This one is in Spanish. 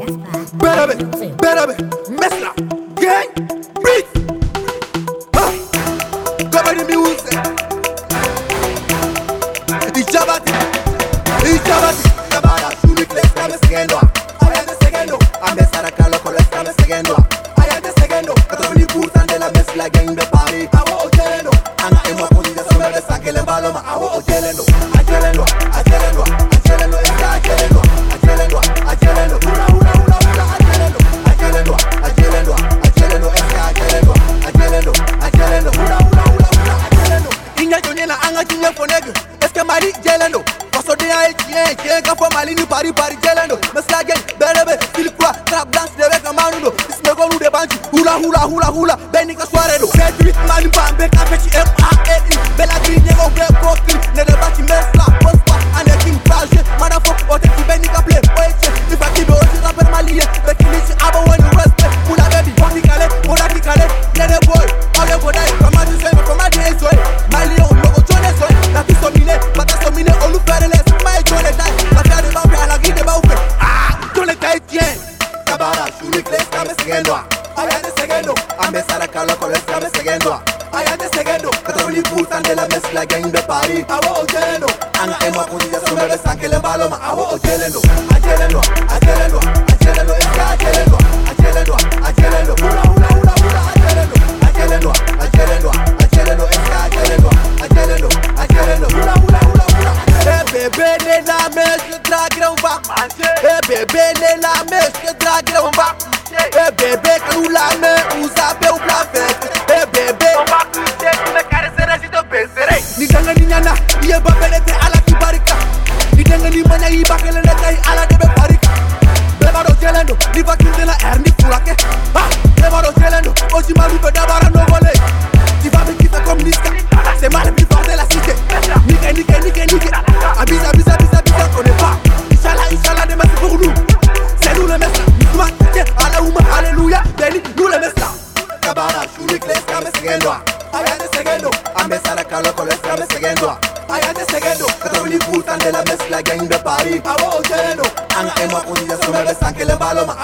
Berabe, berabe, mesla, gang, beat. Ah, Gabari music. Ijabati, ijabati. Gabara, shuni kles kame segendo. Ayande segendo. Ame sarakalo koles kame segendo. Ayande segendo. Katoni putan de la mesla gang de Paris. Awo ojelendo. Anga emo kundi de sombre de sakele baloma. Awo ojelendo. Ajelendo, ajelendo, Est-ce que Mali Jelendo Consolé à elle qui qui est grand pour Mali, nous Paris, Paris Jelendo. Mais trap dance, deve mecs en manudo. Ils se mettent au. Hula, hula, hula, hula. C'est lui, Mali, bam. Kalo koles kame segendo. Ayande segendo. Katoli putan de la mezcla gang de Paris. Awo ojelendo. Anga emo kundi de sombre de sakele baloma. Awo ojelendo. Ajelendo, ajelendo, ajelendo. Eska ajelendo. Ajelendo, ajelendo. Hula, hula, hula, hula. Ajelendo. Ajelendo, ajelendo, ajelendo. Eska ajelendo. Ajelendo, ajelendo. Hula, hula, hula, hula. Eh bébé né la drague on va Eh bébé né la mèche, je drague on va Eh bébé quand nous la main, vous Yeah, but messe à la calope, on laisse la messe seguendo. Ayate seguendo, catrobili putan la gang de anga emo le baloma.